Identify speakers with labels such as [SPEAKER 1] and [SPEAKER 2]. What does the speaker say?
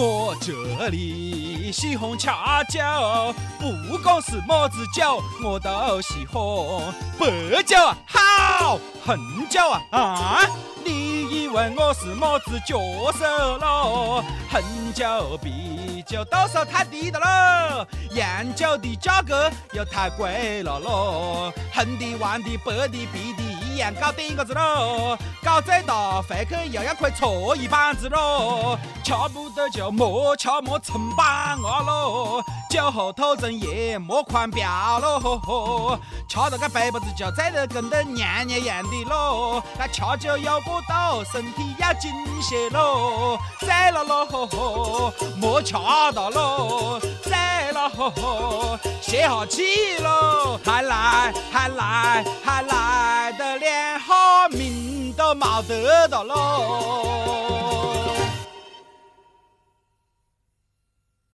[SPEAKER 1] 我这里喜欢吃酒，不管是么子酒我都喜欢。白酒啊好，红酒啊啊！你以为我是么子角色咯？红酒、啤酒都是太低的喽，洋酒的价格又太贵了咯。红的、黄的、白的、啤的，一样搞点个子咯。搞最大，回去又要亏搓一板子咯。吃不得就莫吃莫撑板啊咯，酒后吐真言莫狂飙咯。吃到个背包子就醉得跟得娘娘样的咯。那吃酒要过度，身体要精些咯。醉了咯，莫吃大咯。醉了，歇下气咯。还来还来还来命都冇得到咯。